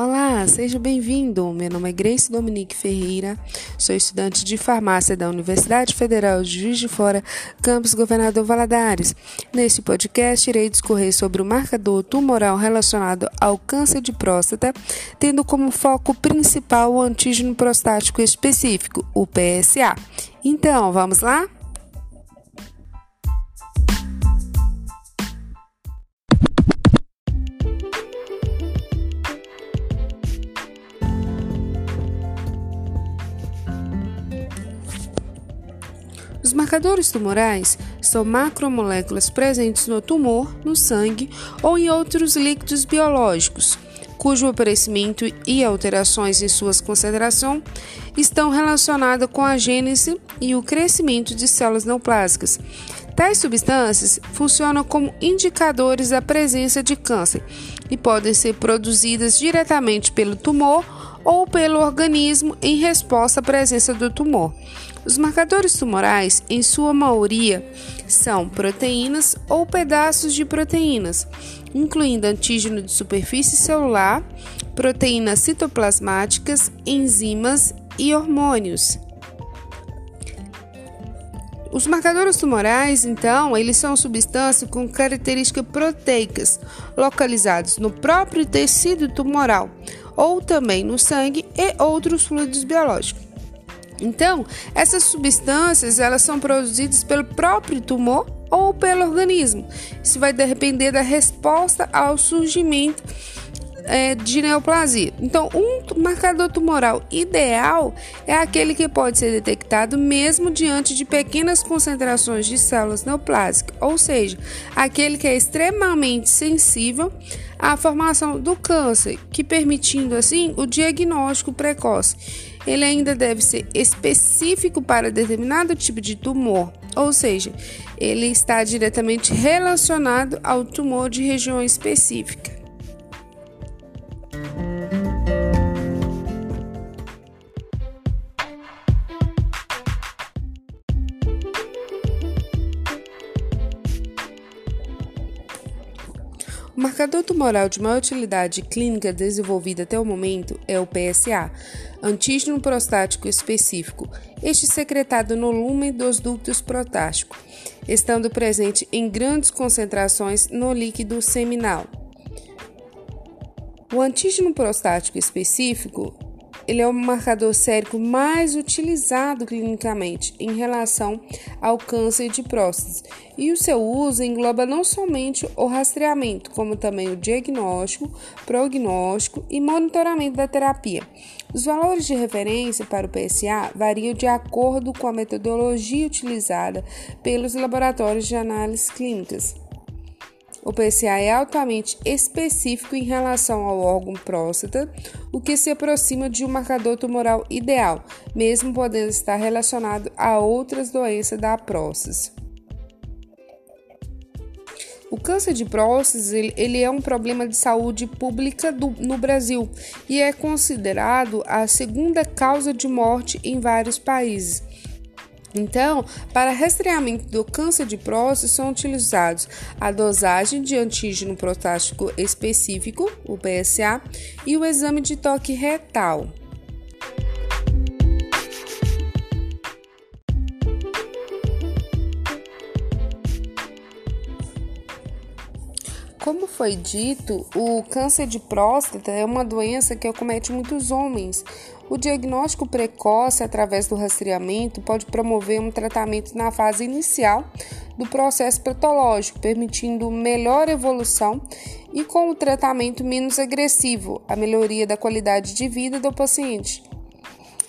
Olá, seja bem-vindo. Meu nome é Grace Dominique Ferreira, sou estudante de farmácia da Universidade Federal de Juiz de Fora, campus Governador Valadares. Neste podcast, irei discorrer sobre o marcador tumoral relacionado ao câncer de próstata, tendo como foco principal o antígeno prostático específico, o PSA. Então, vamos lá? Os marcadores tumorais são macromoléculas presentes no tumor, no sangue ou em outros líquidos biológicos, cujo aparecimento e alterações em sua concentração estão relacionadas com a gênese e o crescimento de células neoplásicas. Tais substâncias funcionam como indicadores da presença de câncer e podem ser produzidas diretamente pelo tumor ou pelo organismo em resposta à presença do tumor. Os marcadores tumorais, em sua maioria, são proteínas ou pedaços de proteínas, incluindo antígeno de superfície celular, proteínas citoplasmáticas, enzimas e hormônios. Os marcadores tumorais, então, eles são substâncias com características proteicas, localizados no próprio tecido tumoral ou também no sangue e outros fluidos biológicos. Então, essas substâncias elas são produzidas pelo próprio tumor ou pelo organismo. Isso vai depender da resposta ao surgimento é, de neoplasia. Então, um marcador tumoral ideal é aquele que pode ser detectado mesmo diante de pequenas concentrações de células neoplásicas, ou seja, aquele que é extremamente sensível à formação do câncer, que permitindo assim o diagnóstico precoce. Ele ainda deve ser específico para determinado tipo de tumor, ou seja, ele está diretamente relacionado ao tumor de região específica. O marcador tumoral de maior utilidade clínica desenvolvida até o momento é o PSA, antígeno prostático específico, este secretado no lumen dos ductos prostáticos, estando presente em grandes concentrações no líquido seminal. O antígeno prostático específico ele é o marcador sérico mais utilizado clinicamente em relação ao câncer de próstata, e o seu uso engloba não somente o rastreamento, como também o diagnóstico, prognóstico e monitoramento da terapia. Os valores de referência para o PSA variam de acordo com a metodologia utilizada pelos laboratórios de análises clínicas. O PSA é altamente específico em relação ao órgão próstata, o que se aproxima de um marcador tumoral ideal, mesmo podendo estar relacionado a outras doenças da próstata. O câncer de próstata ele é um problema de saúde pública do, no Brasil e é considerado a segunda causa de morte em vários países. Então, para rastreamento do câncer de próstata são utilizados a dosagem de antígeno prostático específico, o PSA, e o exame de toque retal. Como foi dito, o câncer de próstata é uma doença que acomete muitos homens. O diagnóstico precoce através do rastreamento pode promover um tratamento na fase inicial do processo patológico, permitindo melhor evolução e com o tratamento menos agressivo, a melhoria da qualidade de vida do paciente.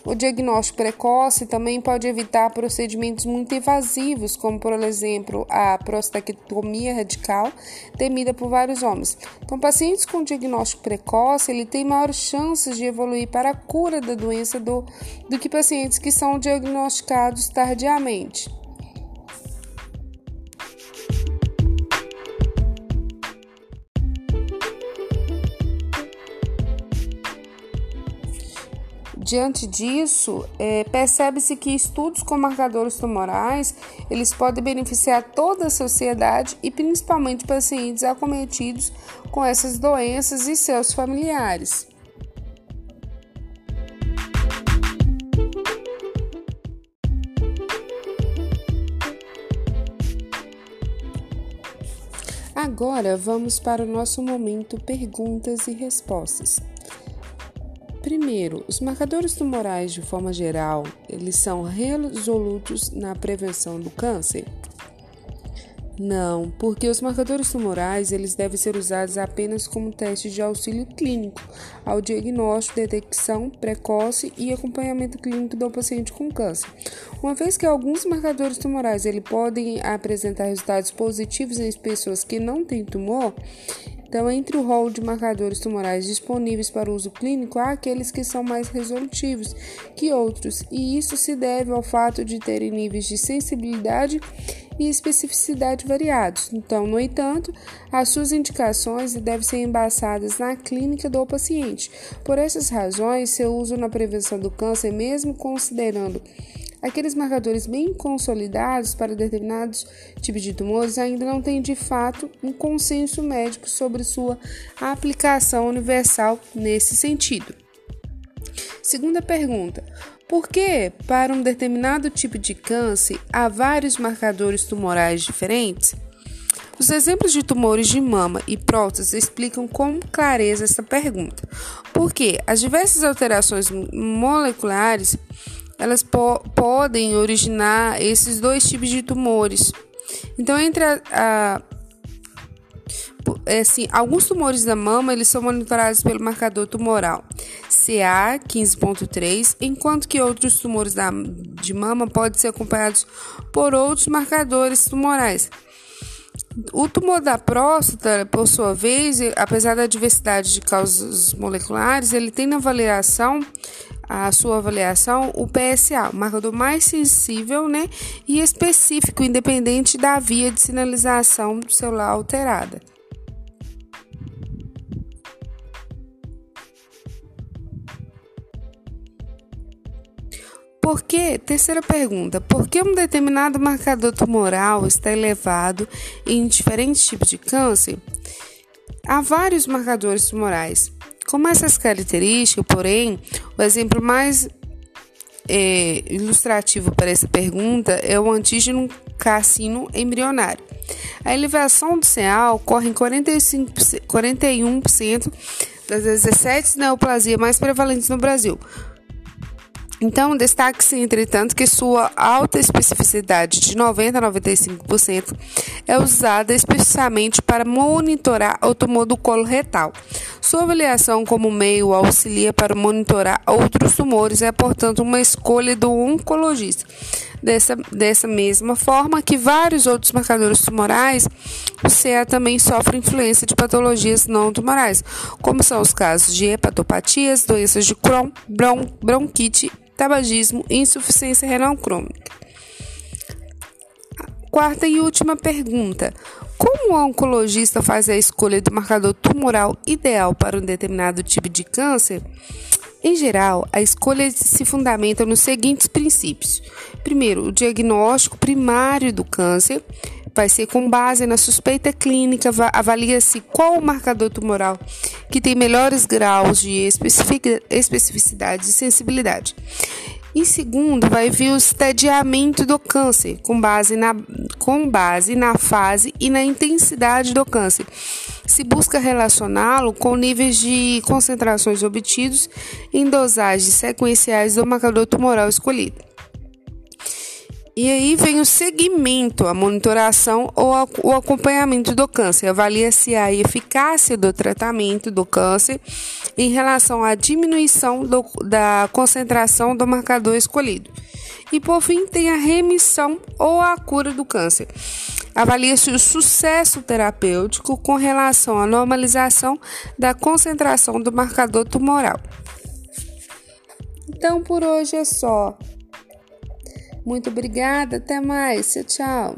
O diagnóstico precoce também pode evitar procedimentos muito invasivos, como, por exemplo, a prostatectomia radical, temida por vários homens. Então, pacientes com diagnóstico precoce, ele tem maiores chances de evoluir para a cura da doença do, do que pacientes que são diagnosticados tardiamente. Diante disso, é, percebe-se que estudos com marcadores tumorais eles podem beneficiar toda a sociedade e principalmente pacientes acometidos com essas doenças e seus familiares. Agora vamos para o nosso momento perguntas e respostas. Primeiro, os marcadores tumorais, de forma geral, eles são resolutos na prevenção do câncer? Não, porque os marcadores tumorais eles devem ser usados apenas como teste de auxílio clínico ao diagnóstico, detecção precoce e acompanhamento clínico do paciente com câncer. Uma vez que alguns marcadores tumorais ele podem apresentar resultados positivos em pessoas que não têm tumor, então, entre o rol de marcadores tumorais disponíveis para uso clínico, há aqueles que são mais resolutivos que outros, e isso se deve ao fato de terem níveis de sensibilidade e especificidade variados. Então, no entanto, as suas indicações devem ser embaçadas na clínica do paciente. Por essas razões, seu uso na prevenção do câncer, mesmo considerando Aqueles marcadores bem consolidados para determinados tipos de tumores ainda não têm de fato um consenso médico sobre sua aplicação universal nesse sentido. Segunda pergunta: por que, para um determinado tipo de câncer, há vários marcadores tumorais diferentes? Os exemplos de tumores de mama e próstata explicam com clareza essa pergunta, porque as diversas alterações moleculares elas po podem originar esses dois tipos de tumores. Então, entre a, a é assim, alguns tumores da mama eles são monitorados pelo marcador tumoral CA 15.3, enquanto que outros tumores da, de mama podem ser acompanhados por outros marcadores tumorais. O tumor da próstata, por sua vez, apesar da diversidade de causas moleculares, ele tem na avaliação a sua avaliação o PSA, o marcador mais sensível né, e específico, independente da via de sinalização celular alterada. Por? Terceira pergunta. Por que um determinado marcador tumoral está elevado em diferentes tipos de câncer? Há vários marcadores tumorais. Com essas características, porém, o exemplo mais é, ilustrativo para essa pergunta é o antígeno carcino embrionário. A elevação do CA ocorre em 45, 41% das 17 neoplasias mais prevalentes no Brasil, então, destaque-se, entretanto, que sua alta especificidade de 90 a 95% é usada especificamente para monitorar o tumor do colo retal. Sua avaliação como meio auxilia para monitorar outros tumores é, portanto, uma escolha do oncologista. Dessa, dessa mesma forma que vários outros marcadores tumorais, o CA também sofre influência de patologias não tumorais, como são os casos de hepatopatias, doenças de Crohn, bron, bronquite tabagismo e insuficiência renal crônica. Quarta e última pergunta: Como o oncologista faz a escolha do marcador tumoral ideal para um determinado tipo de câncer? Em geral, a escolha se fundamenta nos seguintes princípios: primeiro, o diagnóstico primário do câncer vai ser com base na suspeita clínica, avalia-se qual o marcador tumoral que tem melhores graus de especificidade e sensibilidade. E segundo, vai vir o estadiamento do câncer, com base, na, com base na fase e na intensidade do câncer. Se busca relacioná-lo com níveis de concentrações obtidos em dosagens sequenciais do marcador tumoral escolhido. E aí vem o segmento, a monitoração ou o acompanhamento do câncer. Avalia-se a eficácia do tratamento do câncer em relação à diminuição do, da concentração do marcador escolhido. E por fim, tem a remissão ou a cura do câncer. Avalia-se o sucesso terapêutico com relação à normalização da concentração do marcador tumoral. Então, por hoje é só. Muito obrigada, até mais, tchau.